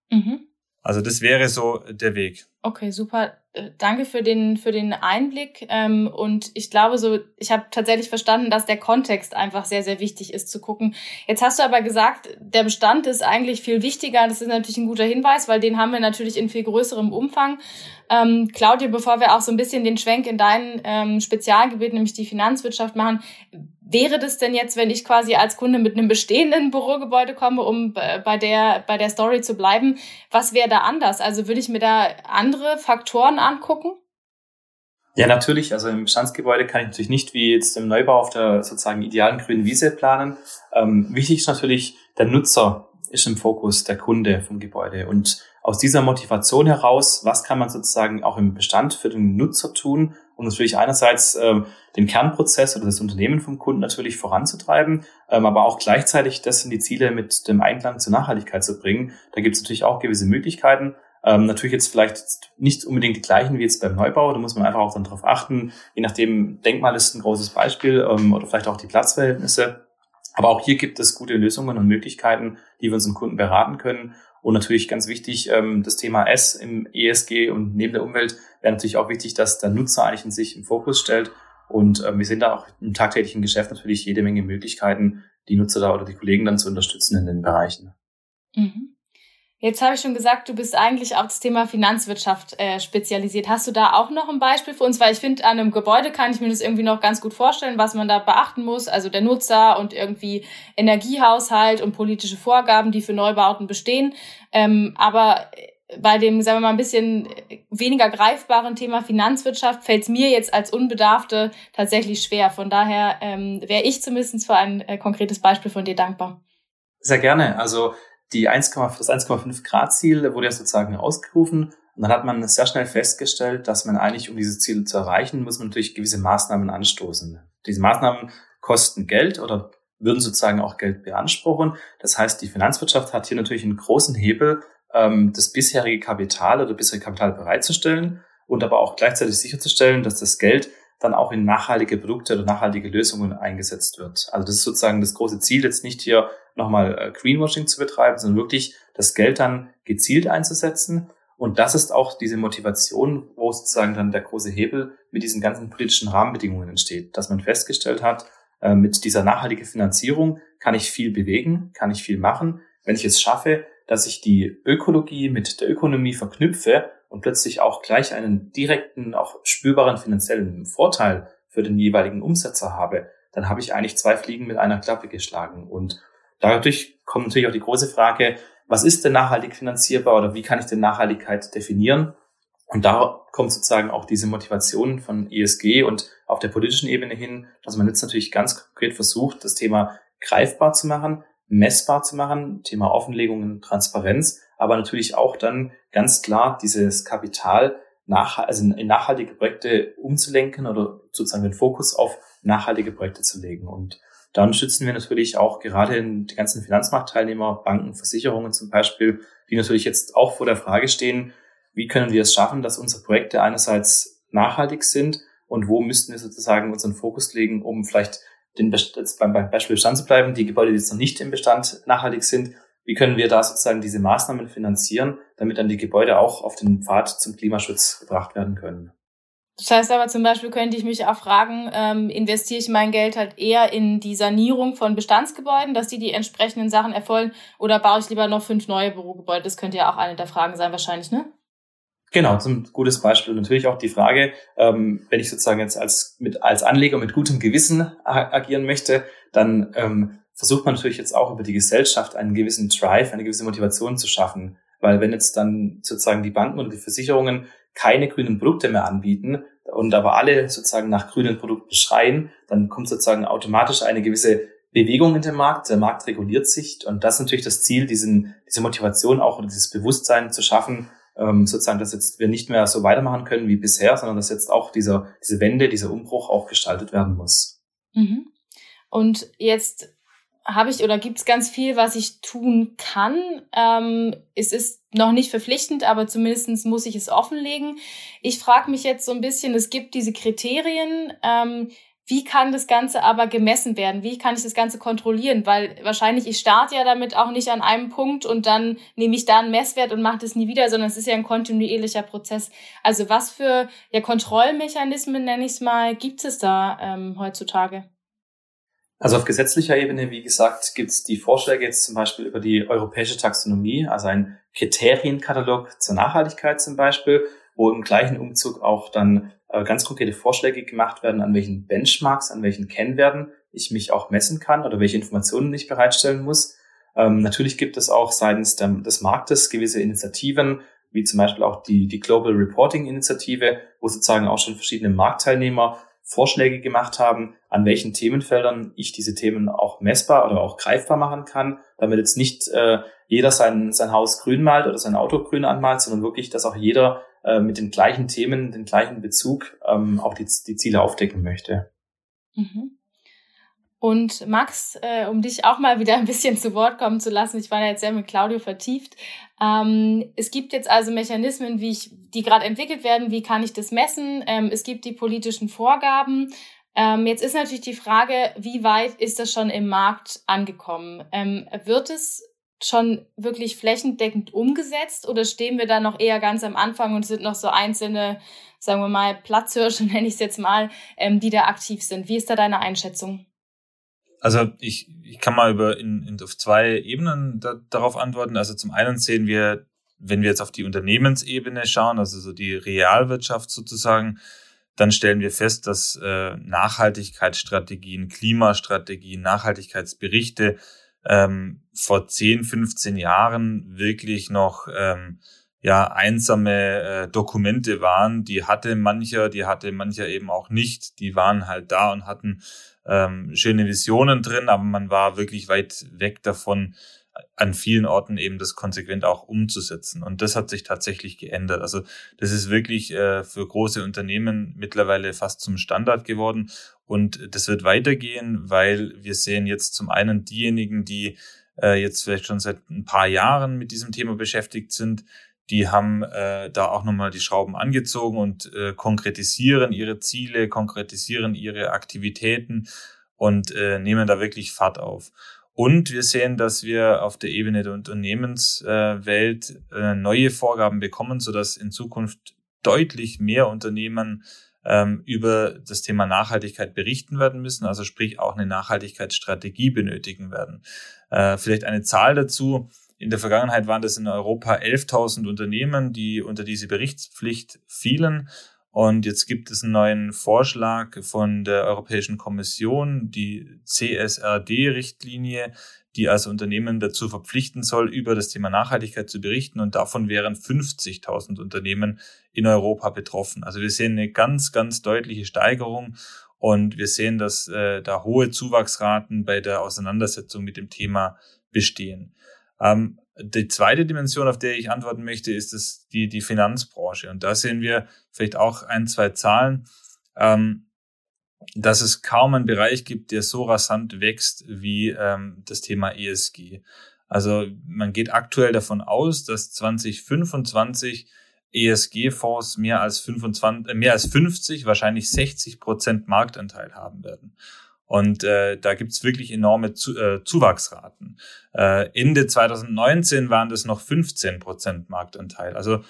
Mhm. Also das wäre so der Weg. Okay, super. Äh, danke für den, für den Einblick. Ähm, und ich glaube so, ich habe tatsächlich verstanden, dass der Kontext einfach sehr, sehr wichtig ist zu gucken. Jetzt hast du aber gesagt, der Bestand ist eigentlich viel wichtiger. Das ist natürlich ein guter Hinweis, weil den haben wir natürlich in viel größerem Umfang. Ähm, Claudia, bevor wir auch so ein bisschen den Schwenk in dein ähm, Spezialgebiet, nämlich die Finanzwirtschaft machen, wäre das denn jetzt, wenn ich quasi als Kunde mit einem bestehenden Bürogebäude komme, um bei der, bei der Story zu bleiben, was wäre da anders? Also würde ich mir da andere Faktoren angucken? Ja, natürlich. Also im Bestandsgebäude kann ich natürlich nicht wie jetzt im Neubau auf der sozusagen idealen grünen Wiese planen. Ähm, wichtig ist natürlich, der Nutzer ist im Fokus, der Kunde vom Gebäude. Und aus dieser Motivation heraus, was kann man sozusagen auch im Bestand für den Nutzer tun, um natürlich einerseits ähm, den Kernprozess oder das Unternehmen vom Kunden natürlich voranzutreiben, ähm, aber auch gleichzeitig das in die Ziele mit dem Einklang zur Nachhaltigkeit zu bringen. Da gibt es natürlich auch gewisse Möglichkeiten. Ähm, natürlich jetzt vielleicht nicht unbedingt die gleichen wie jetzt beim Neubau. Da muss man einfach auch dann darauf achten. Je nachdem, Denkmal ist ein großes Beispiel ähm, oder vielleicht auch die Platzverhältnisse. Aber auch hier gibt es gute Lösungen und Möglichkeiten, die wir unseren Kunden beraten können. Und natürlich ganz wichtig, ähm, das Thema S im ESG und neben der Umwelt wäre natürlich auch wichtig, dass der Nutzer eigentlich in sich im Fokus stellt. Und ähm, wir sehen da auch im tagtäglichen Geschäft natürlich jede Menge Möglichkeiten, die Nutzer da oder die Kollegen dann zu unterstützen in den Bereichen. Mhm. Jetzt habe ich schon gesagt, du bist eigentlich auf das Thema Finanzwirtschaft äh, spezialisiert. Hast du da auch noch ein Beispiel für uns? Weil ich finde, an einem Gebäude kann ich mir das irgendwie noch ganz gut vorstellen, was man da beachten muss. Also der Nutzer und irgendwie Energiehaushalt und politische Vorgaben, die für Neubauten bestehen. Ähm, aber bei dem, sagen wir mal, ein bisschen weniger greifbaren Thema Finanzwirtschaft fällt es mir jetzt als Unbedarfte tatsächlich schwer. Von daher ähm, wäre ich zumindest für ein äh, konkretes Beispiel von dir dankbar. Sehr gerne. Also die 1, das 1,5 Grad Ziel wurde ja sozusagen ausgerufen. Und dann hat man sehr schnell festgestellt, dass man eigentlich, um diese Ziele zu erreichen, muss man natürlich gewisse Maßnahmen anstoßen. Diese Maßnahmen kosten Geld oder würden sozusagen auch Geld beanspruchen. Das heißt, die Finanzwirtschaft hat hier natürlich einen großen Hebel, ähm, das bisherige Kapital oder bisherige Kapital bereitzustellen und aber auch gleichzeitig sicherzustellen, dass das Geld dann auch in nachhaltige Produkte oder nachhaltige Lösungen eingesetzt wird. Also das ist sozusagen das große Ziel, jetzt nicht hier nochmal äh, Greenwashing zu betreiben, sondern wirklich das Geld dann gezielt einzusetzen. Und das ist auch diese Motivation, wo sozusagen dann der große Hebel mit diesen ganzen politischen Rahmenbedingungen entsteht, dass man festgestellt hat, äh, mit dieser nachhaltigen Finanzierung kann ich viel bewegen, kann ich viel machen. Wenn ich es schaffe, dass ich die Ökologie mit der Ökonomie verknüpfe und plötzlich auch gleich einen direkten, auch spürbaren finanziellen Vorteil für den jeweiligen Umsetzer habe, dann habe ich eigentlich zwei Fliegen mit einer Klappe geschlagen. Und dadurch kommt natürlich auch die große Frage, was ist denn nachhaltig finanzierbar oder wie kann ich denn Nachhaltigkeit definieren? Und da kommt sozusagen auch diese Motivation von ESG und auf der politischen Ebene hin, dass man jetzt natürlich ganz konkret versucht, das Thema greifbar zu machen, messbar zu machen, Thema Offenlegung Transparenz, aber natürlich auch dann ganz klar dieses Kapital nach, also in nachhaltige Projekte umzulenken oder sozusagen den Fokus auf nachhaltige Projekte zu legen. Und dann schützen wir natürlich auch gerade die ganzen Finanzmarktteilnehmer, Banken, Versicherungen zum Beispiel, die natürlich jetzt auch vor der Frage stehen, wie können wir es schaffen, dass unsere Projekte einerseits nachhaltig sind und wo müssten wir sozusagen unseren Fokus legen, um vielleicht den beim Beispiel Bestand zu bleiben, die Gebäude, die jetzt noch nicht im Bestand nachhaltig sind, wie können wir da sozusagen diese Maßnahmen finanzieren, damit dann die Gebäude auch auf den Pfad zum Klimaschutz gebracht werden können? Das heißt aber zum Beispiel könnte ich mich auch fragen, ähm, investiere ich mein Geld halt eher in die Sanierung von Bestandsgebäuden, dass die die entsprechenden Sachen erfolgen, oder baue ich lieber noch fünf neue Bürogebäude? Das könnte ja auch eine der Fragen sein wahrscheinlich, ne? Genau, zum gutes Beispiel. Natürlich auch die Frage, ähm, wenn ich sozusagen jetzt als, mit, als Anleger mit gutem Gewissen agieren möchte, dann ähm, versucht man natürlich jetzt auch über die Gesellschaft einen gewissen Drive, eine gewisse Motivation zu schaffen. Weil wenn jetzt dann sozusagen die Banken oder die Versicherungen keine grünen Produkte mehr anbieten und aber alle sozusagen nach grünen Produkten schreien, dann kommt sozusagen automatisch eine gewisse Bewegung in den Markt. Der Markt reguliert sich und das ist natürlich das Ziel, diesen, diese Motivation auch oder dieses Bewusstsein zu schaffen, ähm, sozusagen, dass jetzt wir nicht mehr so weitermachen können wie bisher, sondern dass jetzt auch dieser, diese Wende, dieser Umbruch auch gestaltet werden muss. Mhm. Und jetzt habe ich oder gibt es ganz viel, was ich tun kann. Ähm, es ist noch nicht verpflichtend, aber zumindest muss ich es offenlegen. Ich frage mich jetzt so ein bisschen, es gibt diese Kriterien, ähm, wie kann das Ganze aber gemessen werden? Wie kann ich das Ganze kontrollieren? Weil wahrscheinlich, ich starte ja damit auch nicht an einem Punkt und dann nehme ich da einen Messwert und mache das nie wieder, sondern es ist ja ein kontinuierlicher Prozess. Also was für ja, Kontrollmechanismen, nenne ich es mal, gibt es da ähm, heutzutage? Also auf gesetzlicher Ebene, wie gesagt, gibt es die Vorschläge jetzt zum Beispiel über die europäische Taxonomie, also ein Kriterienkatalog zur Nachhaltigkeit zum Beispiel, wo im gleichen Umzug auch dann äh, ganz konkrete Vorschläge gemacht werden, an welchen Benchmarks, an welchen Kennwerten ich mich auch messen kann oder welche Informationen ich bereitstellen muss. Ähm, natürlich gibt es auch seitens der, des Marktes gewisse Initiativen, wie zum Beispiel auch die, die Global Reporting Initiative, wo sozusagen auch schon verschiedene Marktteilnehmer Vorschläge gemacht haben, an welchen Themenfeldern ich diese Themen auch messbar oder auch greifbar machen kann, damit jetzt nicht äh, jeder sein, sein Haus grün malt oder sein Auto grün anmalt, sondern wirklich, dass auch jeder äh, mit den gleichen Themen, den gleichen Bezug ähm, auch die, die Ziele aufdecken möchte. Mhm. Und Max, äh, um dich auch mal wieder ein bisschen zu Wort kommen zu lassen, ich war ja jetzt sehr mit Claudio vertieft. Ähm, es gibt jetzt also Mechanismen, wie ich, die gerade entwickelt werden, wie kann ich das messen? Ähm, es gibt die politischen Vorgaben. Ähm, jetzt ist natürlich die Frage, wie weit ist das schon im Markt angekommen? Ähm, wird es schon wirklich flächendeckend umgesetzt oder stehen wir da noch eher ganz am Anfang und sind noch so einzelne, sagen wir mal, Platzhirsche, nenne ich es jetzt mal, ähm, die da aktiv sind? Wie ist da deine Einschätzung? Also ich, ich kann mal über in, in auf zwei Ebenen da, darauf antworten. Also zum einen sehen wir, wenn wir jetzt auf die Unternehmensebene schauen, also so die Realwirtschaft sozusagen, dann stellen wir fest, dass äh, Nachhaltigkeitsstrategien, Klimastrategien, Nachhaltigkeitsberichte ähm, vor 10, 15 Jahren wirklich noch ähm, ja einsame äh, Dokumente waren. Die hatte mancher, die hatte mancher eben auch nicht. Die waren halt da und hatten ähm, schöne Visionen drin, aber man war wirklich weit weg davon, an vielen Orten eben das konsequent auch umzusetzen. Und das hat sich tatsächlich geändert. Also das ist wirklich äh, für große Unternehmen mittlerweile fast zum Standard geworden. Und das wird weitergehen, weil wir sehen jetzt zum einen diejenigen, die äh, jetzt vielleicht schon seit ein paar Jahren mit diesem Thema beschäftigt sind, die haben äh, da auch nochmal die Schrauben angezogen und äh, konkretisieren ihre Ziele, konkretisieren ihre Aktivitäten und äh, nehmen da wirklich Fahrt auf. Und wir sehen, dass wir auf der Ebene der Unternehmenswelt äh, neue Vorgaben bekommen, sodass in Zukunft deutlich mehr Unternehmen ähm, über das Thema Nachhaltigkeit berichten werden müssen, also sprich auch eine Nachhaltigkeitsstrategie benötigen werden. Äh, vielleicht eine Zahl dazu. In der Vergangenheit waren das in Europa 11.000 Unternehmen, die unter diese Berichtspflicht fielen. Und jetzt gibt es einen neuen Vorschlag von der Europäischen Kommission, die CSRD-Richtlinie, die also Unternehmen dazu verpflichten soll, über das Thema Nachhaltigkeit zu berichten. Und davon wären 50.000 Unternehmen in Europa betroffen. Also wir sehen eine ganz, ganz deutliche Steigerung. Und wir sehen, dass äh, da hohe Zuwachsraten bei der Auseinandersetzung mit dem Thema bestehen. Ähm, die zweite Dimension, auf der ich antworten möchte, ist das die, die Finanzbranche. Und da sehen wir vielleicht auch ein, zwei Zahlen, ähm, dass es kaum einen Bereich gibt, der so rasant wächst wie ähm, das Thema ESG. Also man geht aktuell davon aus, dass 2025 ESG-Fonds mehr als 25, äh, mehr als 50, wahrscheinlich 60 Prozent Marktanteil haben werden. Und äh, da gibt's wirklich enorme Zu äh, Zuwachsraten. Äh, Ende 2019 waren das noch 15 Prozent Marktanteil. Also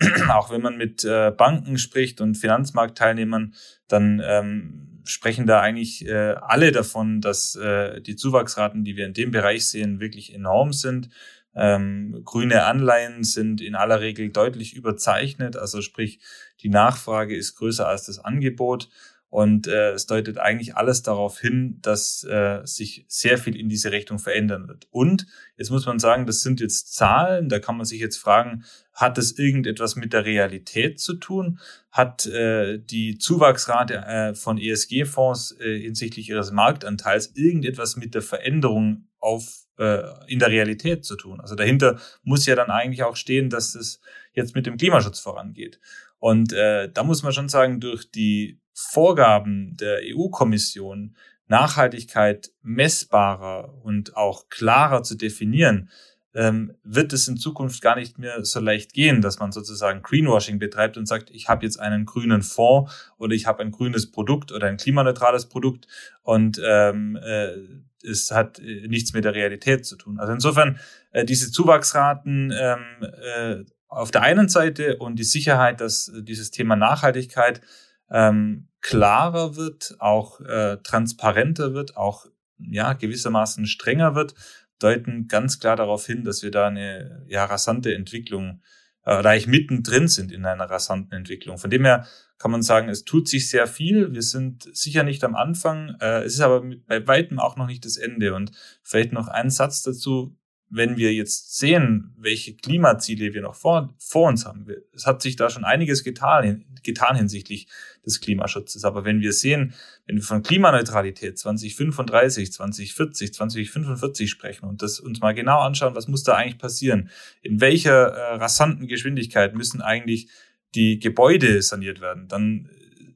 auch wenn man mit äh, Banken spricht und Finanzmarktteilnehmern, dann ähm, sprechen da eigentlich äh, alle davon, dass äh, die Zuwachsraten, die wir in dem Bereich sehen, wirklich enorm sind. Ähm, grüne Anleihen sind in aller Regel deutlich überzeichnet, also sprich, die Nachfrage ist größer als das Angebot. Und äh, es deutet eigentlich alles darauf hin, dass äh, sich sehr viel in diese Richtung verändern wird. Und jetzt muss man sagen, das sind jetzt Zahlen, da kann man sich jetzt fragen, hat das irgendetwas mit der Realität zu tun? Hat äh, die Zuwachsrate äh, von ESG-Fonds äh, hinsichtlich ihres Marktanteils irgendetwas mit der Veränderung auf äh, in der Realität zu tun? Also dahinter muss ja dann eigentlich auch stehen, dass es jetzt mit dem Klimaschutz vorangeht. Und äh, da muss man schon sagen, durch die Vorgaben der EU-Kommission, Nachhaltigkeit messbarer und auch klarer zu definieren, ähm, wird es in Zukunft gar nicht mehr so leicht gehen, dass man sozusagen Greenwashing betreibt und sagt, ich habe jetzt einen grünen Fonds oder ich habe ein grünes Produkt oder ein klimaneutrales Produkt und ähm, äh, es hat äh, nichts mit der Realität zu tun. Also insofern äh, diese Zuwachsraten ähm, äh, auf der einen Seite und die Sicherheit, dass dieses Thema Nachhaltigkeit ähm, klarer wird, auch äh, transparenter wird, auch ja gewissermaßen strenger wird, deuten ganz klar darauf hin, dass wir da eine ja rasante Entwicklung äh, oder eigentlich mittendrin sind in einer rasanten Entwicklung. Von dem her kann man sagen, es tut sich sehr viel. Wir sind sicher nicht am Anfang. Äh, es ist aber bei weitem auch noch nicht das Ende. Und vielleicht noch ein Satz dazu wenn wir jetzt sehen, welche Klimaziele wir noch vor, vor uns haben, es hat sich da schon einiges getan, getan hinsichtlich des Klimaschutzes. Aber wenn wir sehen, wenn wir von Klimaneutralität 2035, 2040, 2045 sprechen und das uns mal genau anschauen, was muss da eigentlich passieren? In welcher äh, rasanten Geschwindigkeit müssen eigentlich die Gebäude saniert werden? Dann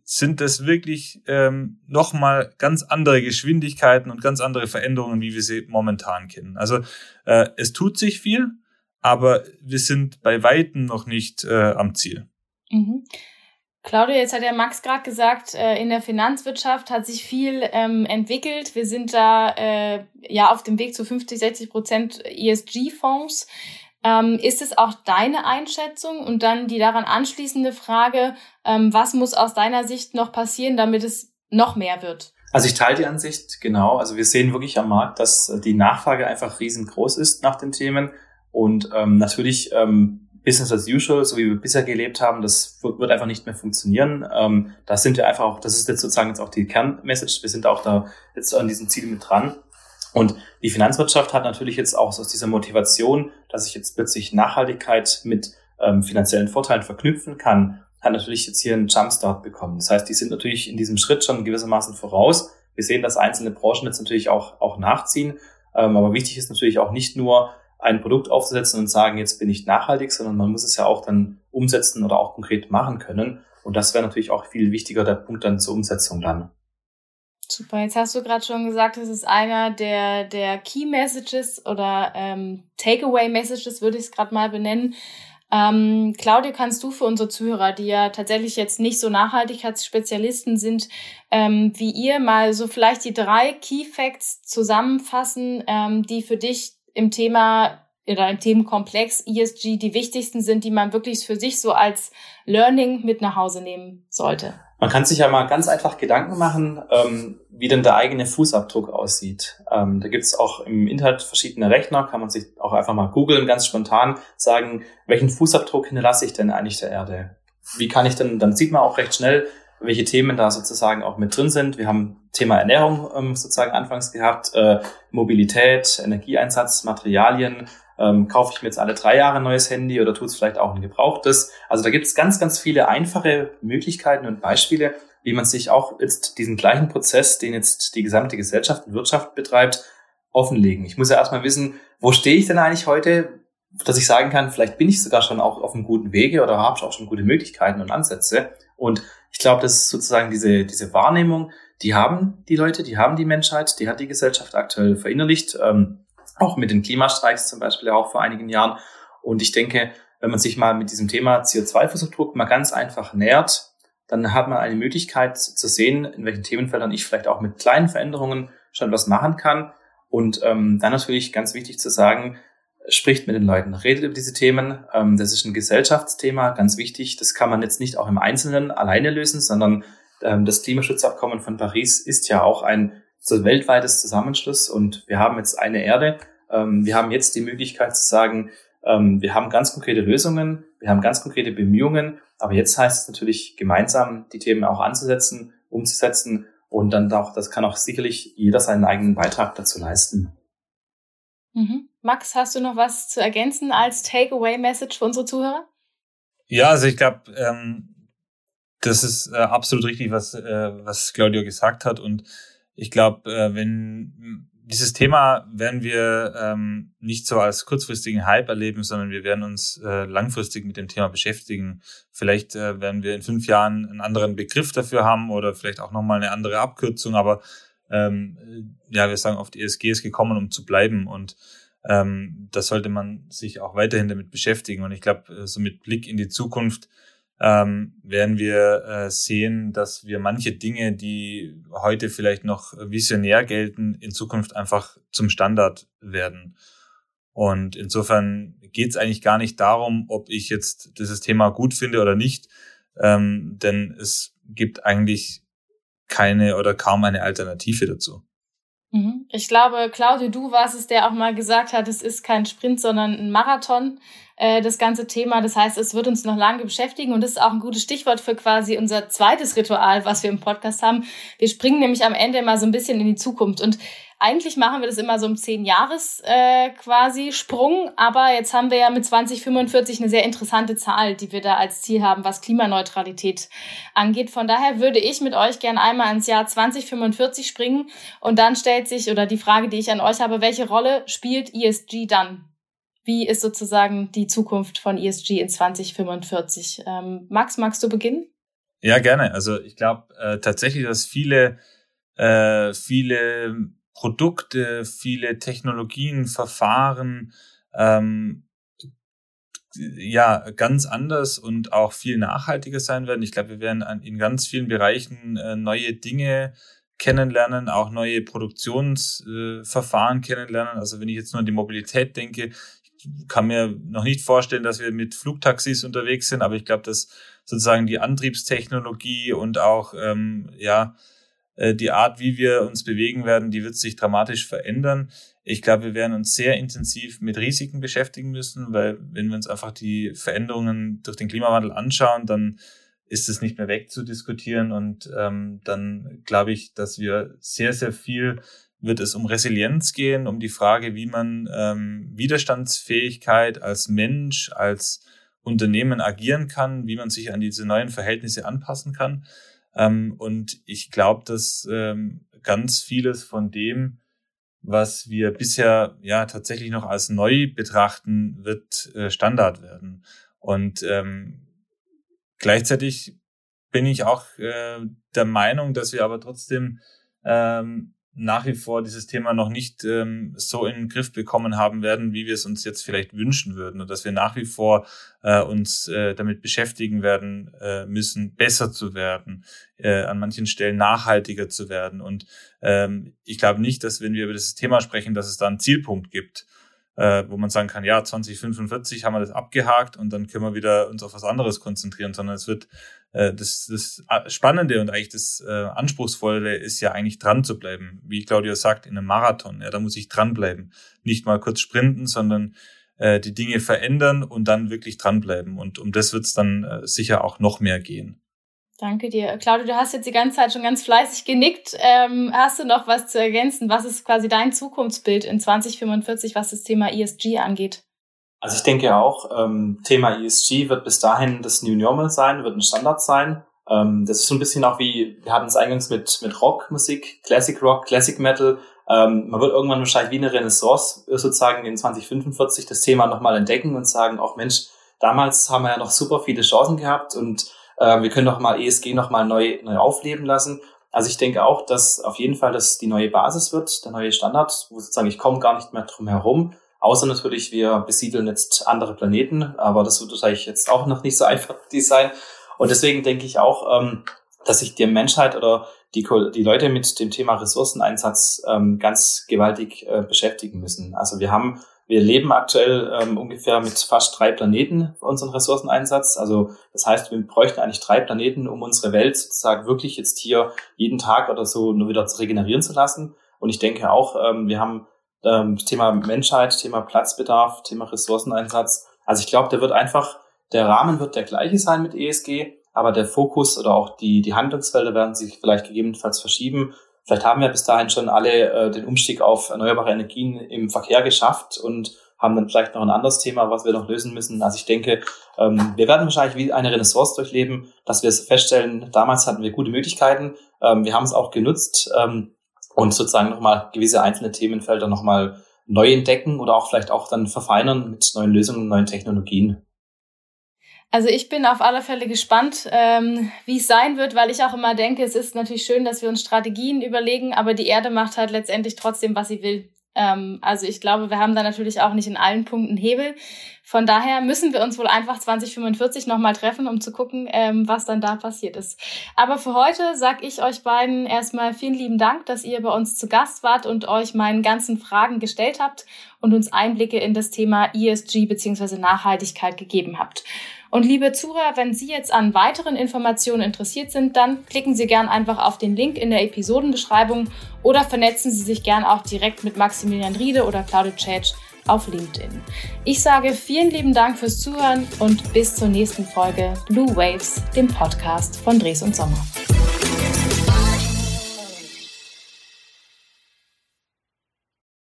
sind das wirklich ähm, nochmal ganz andere Geschwindigkeiten und ganz andere Veränderungen, wie wir sie momentan kennen. Also äh, es tut sich viel, aber wir sind bei Weitem noch nicht äh, am Ziel. Mhm. Claudia, jetzt hat ja Max gerade gesagt, äh, in der Finanzwirtschaft hat sich viel ähm, entwickelt. Wir sind da äh, ja auf dem Weg zu 50, 60 Prozent ESG-Fonds. Ähm, ist es auch deine Einschätzung? Und dann die daran anschließende Frage, ähm, was muss aus deiner Sicht noch passieren, damit es noch mehr wird? Also ich teile die Ansicht, genau. Also wir sehen wirklich am Markt, dass äh, die Nachfrage einfach riesengroß ist nach den Themen. Und ähm, natürlich ähm, Business as usual, so wie wir bisher gelebt haben, das wird, einfach nicht mehr funktionieren. Ähm, da sind wir einfach auch, das ist jetzt sozusagen jetzt auch die Kernmessage, wir sind auch da jetzt an diesem Ziel mit dran. Und die Finanzwirtschaft hat natürlich jetzt auch aus dieser Motivation, dass ich jetzt plötzlich Nachhaltigkeit mit ähm, finanziellen Vorteilen verknüpfen kann, hat natürlich jetzt hier einen Jumpstart bekommen. Das heißt, die sind natürlich in diesem Schritt schon gewissermaßen voraus. Wir sehen, dass einzelne Branchen jetzt natürlich auch, auch nachziehen. Ähm, aber wichtig ist natürlich auch nicht nur ein Produkt aufzusetzen und sagen, jetzt bin ich nachhaltig, sondern man muss es ja auch dann umsetzen oder auch konkret machen können. Und das wäre natürlich auch viel wichtiger, der Punkt dann zur Umsetzung dann. Super, jetzt hast du gerade schon gesagt, es ist einer der, der Key Messages oder ähm, Takeaway Messages, würde ich es gerade mal benennen. Ähm, Claudia, kannst du für unsere Zuhörer, die ja tatsächlich jetzt nicht so Nachhaltigkeitsspezialisten sind ähm, wie ihr, mal so vielleicht die drei Key Facts zusammenfassen, ähm, die für dich im Thema oder im Themenkomplex ESG die wichtigsten sind, die man wirklich für sich so als Learning mit nach Hause nehmen sollte? Man kann sich ja mal ganz einfach Gedanken machen, ähm, wie denn der eigene Fußabdruck aussieht. Ähm, da gibt es auch im Internet verschiedene Rechner, kann man sich auch einfach mal googeln, ganz spontan sagen, welchen Fußabdruck hinterlasse ich denn eigentlich der Erde? Wie kann ich denn, dann sieht man auch recht schnell, welche Themen da sozusagen auch mit drin sind. Wir haben Thema Ernährung ähm, sozusagen anfangs gehabt, äh, Mobilität, Energieeinsatz, Materialien, ähm, kaufe ich mir jetzt alle drei Jahre ein neues Handy oder tut es vielleicht auch ein gebrauchtes? Also da gibt es ganz, ganz viele einfache Möglichkeiten und Beispiele, wie man sich auch jetzt diesen gleichen Prozess, den jetzt die gesamte Gesellschaft und Wirtschaft betreibt, offenlegen. Ich muss ja erstmal wissen, wo stehe ich denn eigentlich heute, dass ich sagen kann, vielleicht bin ich sogar schon auch auf einem guten Wege oder habe auch schon gute Möglichkeiten und Ansätze. Und ich glaube, das ist sozusagen diese, diese Wahrnehmung, die haben die Leute, die haben die Menschheit, die hat die Gesellschaft aktuell verinnerlicht. Ähm, auch mit den Klimastreiks zum Beispiel auch vor einigen Jahren. Und ich denke, wenn man sich mal mit diesem Thema CO2-Fußabdruck mal ganz einfach nähert, dann hat man eine Möglichkeit zu sehen, in welchen Themenfeldern ich vielleicht auch mit kleinen Veränderungen schon was machen kann. Und ähm, dann natürlich ganz wichtig zu sagen, spricht mit den Leuten, redet über diese Themen. Ähm, das ist ein Gesellschaftsthema, ganz wichtig. Das kann man jetzt nicht auch im Einzelnen alleine lösen, sondern ähm, das Klimaschutzabkommen von Paris ist ja auch ein so weltweites Zusammenschluss und wir haben jetzt eine Erde. Ähm, wir haben jetzt die Möglichkeit zu sagen, ähm, wir haben ganz konkrete Lösungen, wir haben ganz konkrete Bemühungen, aber jetzt heißt es natürlich gemeinsam die Themen auch anzusetzen, umzusetzen und dann auch, das kann auch sicherlich jeder seinen eigenen Beitrag dazu leisten. Mhm. Max, hast du noch was zu ergänzen als Takeaway-Message für unsere Zuhörer? Ja, also ich glaube, ähm, das ist äh, absolut richtig, was, äh, was Claudio gesagt hat und ich glaube, äh, wenn dieses Thema werden wir ähm, nicht so als kurzfristigen Hype erleben, sondern wir werden uns äh, langfristig mit dem Thema beschäftigen. Vielleicht äh, werden wir in fünf Jahren einen anderen Begriff dafür haben oder vielleicht auch nochmal eine andere Abkürzung, aber ähm, ja, wir sagen oft, ESG ist gekommen, um zu bleiben und ähm, da sollte man sich auch weiterhin damit beschäftigen. Und ich glaube, äh, so mit Blick in die Zukunft ähm, werden wir äh, sehen, dass wir manche Dinge, die heute vielleicht noch visionär gelten, in Zukunft einfach zum Standard werden. Und insofern geht es eigentlich gar nicht darum, ob ich jetzt dieses Thema gut finde oder nicht, ähm, denn es gibt eigentlich keine oder kaum eine Alternative dazu. Mhm. Ich glaube, Claudio, du warst es, der auch mal gesagt hat, es ist kein Sprint, sondern ein Marathon, äh, das ganze Thema. Das heißt, es wird uns noch lange beschäftigen und das ist auch ein gutes Stichwort für quasi unser zweites Ritual, was wir im Podcast haben. Wir springen nämlich am Ende mal so ein bisschen in die Zukunft und eigentlich machen wir das immer so im zehn Jahres äh, quasi Sprung, aber jetzt haben wir ja mit 2045 eine sehr interessante Zahl, die wir da als Ziel haben, was Klimaneutralität angeht. Von daher würde ich mit euch gerne einmal ins Jahr 2045 springen und dann stellt sich oder die Frage, die ich an euch habe, welche Rolle spielt ESG dann? Wie ist sozusagen die Zukunft von ESG in 2045? Ähm, Max, magst du beginnen? Ja, gerne. Also ich glaube äh, tatsächlich, dass viele, äh, viele Produkte, viele Technologien, Verfahren ähm, ja ganz anders und auch viel nachhaltiger sein werden. Ich glaube, wir werden in ganz vielen Bereichen äh, neue Dinge kennenlernen, auch neue Produktionsverfahren äh, kennenlernen. Also wenn ich jetzt nur an die Mobilität denke, kann mir noch nicht vorstellen, dass wir mit Flugtaxis unterwegs sind, aber ich glaube, dass sozusagen die Antriebstechnologie und auch ähm, ja äh, die Art, wie wir uns bewegen werden, die wird sich dramatisch verändern. Ich glaube, wir werden uns sehr intensiv mit Risiken beschäftigen müssen, weil wenn wir uns einfach die Veränderungen durch den Klimawandel anschauen, dann ist es nicht mehr wegzudiskutieren und ähm, dann glaube ich, dass wir sehr, sehr viel wird es um Resilienz gehen, um die Frage, wie man ähm, Widerstandsfähigkeit als Mensch, als Unternehmen agieren kann, wie man sich an diese neuen Verhältnisse anpassen kann. Ähm, und ich glaube, dass ähm, ganz vieles von dem, was wir bisher ja tatsächlich noch als neu betrachten, wird äh, Standard werden. Und ähm, gleichzeitig bin ich auch äh, der Meinung, dass wir aber trotzdem ähm, nach wie vor dieses Thema noch nicht ähm, so in den Griff bekommen haben werden, wie wir es uns jetzt vielleicht wünschen würden und dass wir nach wie vor äh, uns äh, damit beschäftigen werden äh, müssen, besser zu werden, äh, an manchen Stellen nachhaltiger zu werden. Und ähm, ich glaube nicht, dass wenn wir über dieses Thema sprechen, dass es da einen Zielpunkt gibt, äh, wo man sagen kann, ja, 2045 haben wir das abgehakt und dann können wir wieder uns auf was anderes konzentrieren, sondern es wird äh, das, das Spannende und eigentlich das äh, Anspruchsvolle ist ja eigentlich dran zu bleiben. Wie Claudia sagt, in einem Marathon, ja, da muss ich dranbleiben. Nicht mal kurz sprinten, sondern äh, die Dinge verändern und dann wirklich dranbleiben. Und um das wird es dann äh, sicher auch noch mehr gehen. Danke dir. Claudia, du hast jetzt die ganze Zeit schon ganz fleißig genickt. Ähm, hast du noch was zu ergänzen? Was ist quasi dein Zukunftsbild in 2045, was das Thema ESG angeht? Also ich denke auch, ähm, Thema ESG wird bis dahin das New Normal sein, wird ein Standard sein. Ähm, das ist so ein bisschen auch wie, wir hatten es eingangs mit, mit Rockmusik, Classic Rock, Classic Metal. Ähm, man wird irgendwann wahrscheinlich wie eine Renaissance sozusagen in 2045 das Thema nochmal entdecken und sagen, auch Mensch, damals haben wir ja noch super viele Chancen gehabt und äh, wir können doch mal ESG noch mal neu, neu aufleben lassen. Also ich denke auch, dass auf jeden Fall das die neue Basis wird, der neue Standard, wo sozusagen ich komme gar nicht mehr drum herum. Außer natürlich, wir besiedeln jetzt andere Planeten, aber das wird wahrscheinlich jetzt auch noch nicht so einfach sein. Und deswegen denke ich auch, ähm, dass sich die Menschheit oder die, die Leute mit dem Thema Ressourceneinsatz ähm, ganz gewaltig äh, beschäftigen müssen. Also wir haben wir leben aktuell ähm, ungefähr mit fast drei Planeten für unseren Ressourceneinsatz. Also das heißt, wir bräuchten eigentlich drei Planeten, um unsere Welt sozusagen wirklich jetzt hier jeden Tag oder so nur wieder zu regenerieren zu lassen. Und ich denke auch, ähm, wir haben ähm, Thema Menschheit, Thema Platzbedarf, Thema Ressourceneinsatz. Also ich glaube, der wird einfach, der Rahmen wird der gleiche sein mit ESG, aber der Fokus oder auch die, die Handlungsfelder werden sich vielleicht gegebenenfalls verschieben. Vielleicht haben wir bis dahin schon alle äh, den Umstieg auf erneuerbare Energien im Verkehr geschafft und haben dann vielleicht noch ein anderes Thema, was wir noch lösen müssen. Also ich denke, ähm, wir werden wahrscheinlich wie eine Renaissance durchleben, dass wir feststellen, damals hatten wir gute Möglichkeiten, ähm, wir haben es auch genutzt ähm, und sozusagen nochmal gewisse einzelne Themenfelder nochmal neu entdecken oder auch vielleicht auch dann verfeinern mit neuen Lösungen, neuen Technologien. Also ich bin auf alle Fälle gespannt, ähm, wie es sein wird, weil ich auch immer denke, es ist natürlich schön, dass wir uns Strategien überlegen, aber die Erde macht halt letztendlich trotzdem, was sie will. Ähm, also ich glaube, wir haben da natürlich auch nicht in allen Punkten Hebel. Von daher müssen wir uns wohl einfach 2045 nochmal treffen, um zu gucken, ähm, was dann da passiert ist. Aber für heute sage ich euch beiden erstmal vielen lieben Dank, dass ihr bei uns zu Gast wart und euch meinen ganzen Fragen gestellt habt und uns Einblicke in das Thema ESG bzw. Nachhaltigkeit gegeben habt. Und liebe Zuhörer, wenn Sie jetzt an weiteren Informationen interessiert sind, dann klicken Sie gern einfach auf den Link in der Episodenbeschreibung oder vernetzen Sie sich gern auch direkt mit Maximilian Riede oder Claudio Cech auf LinkedIn. Ich sage vielen lieben Dank fürs Zuhören und bis zur nächsten Folge Blue Waves, dem Podcast von Dres und Sommer.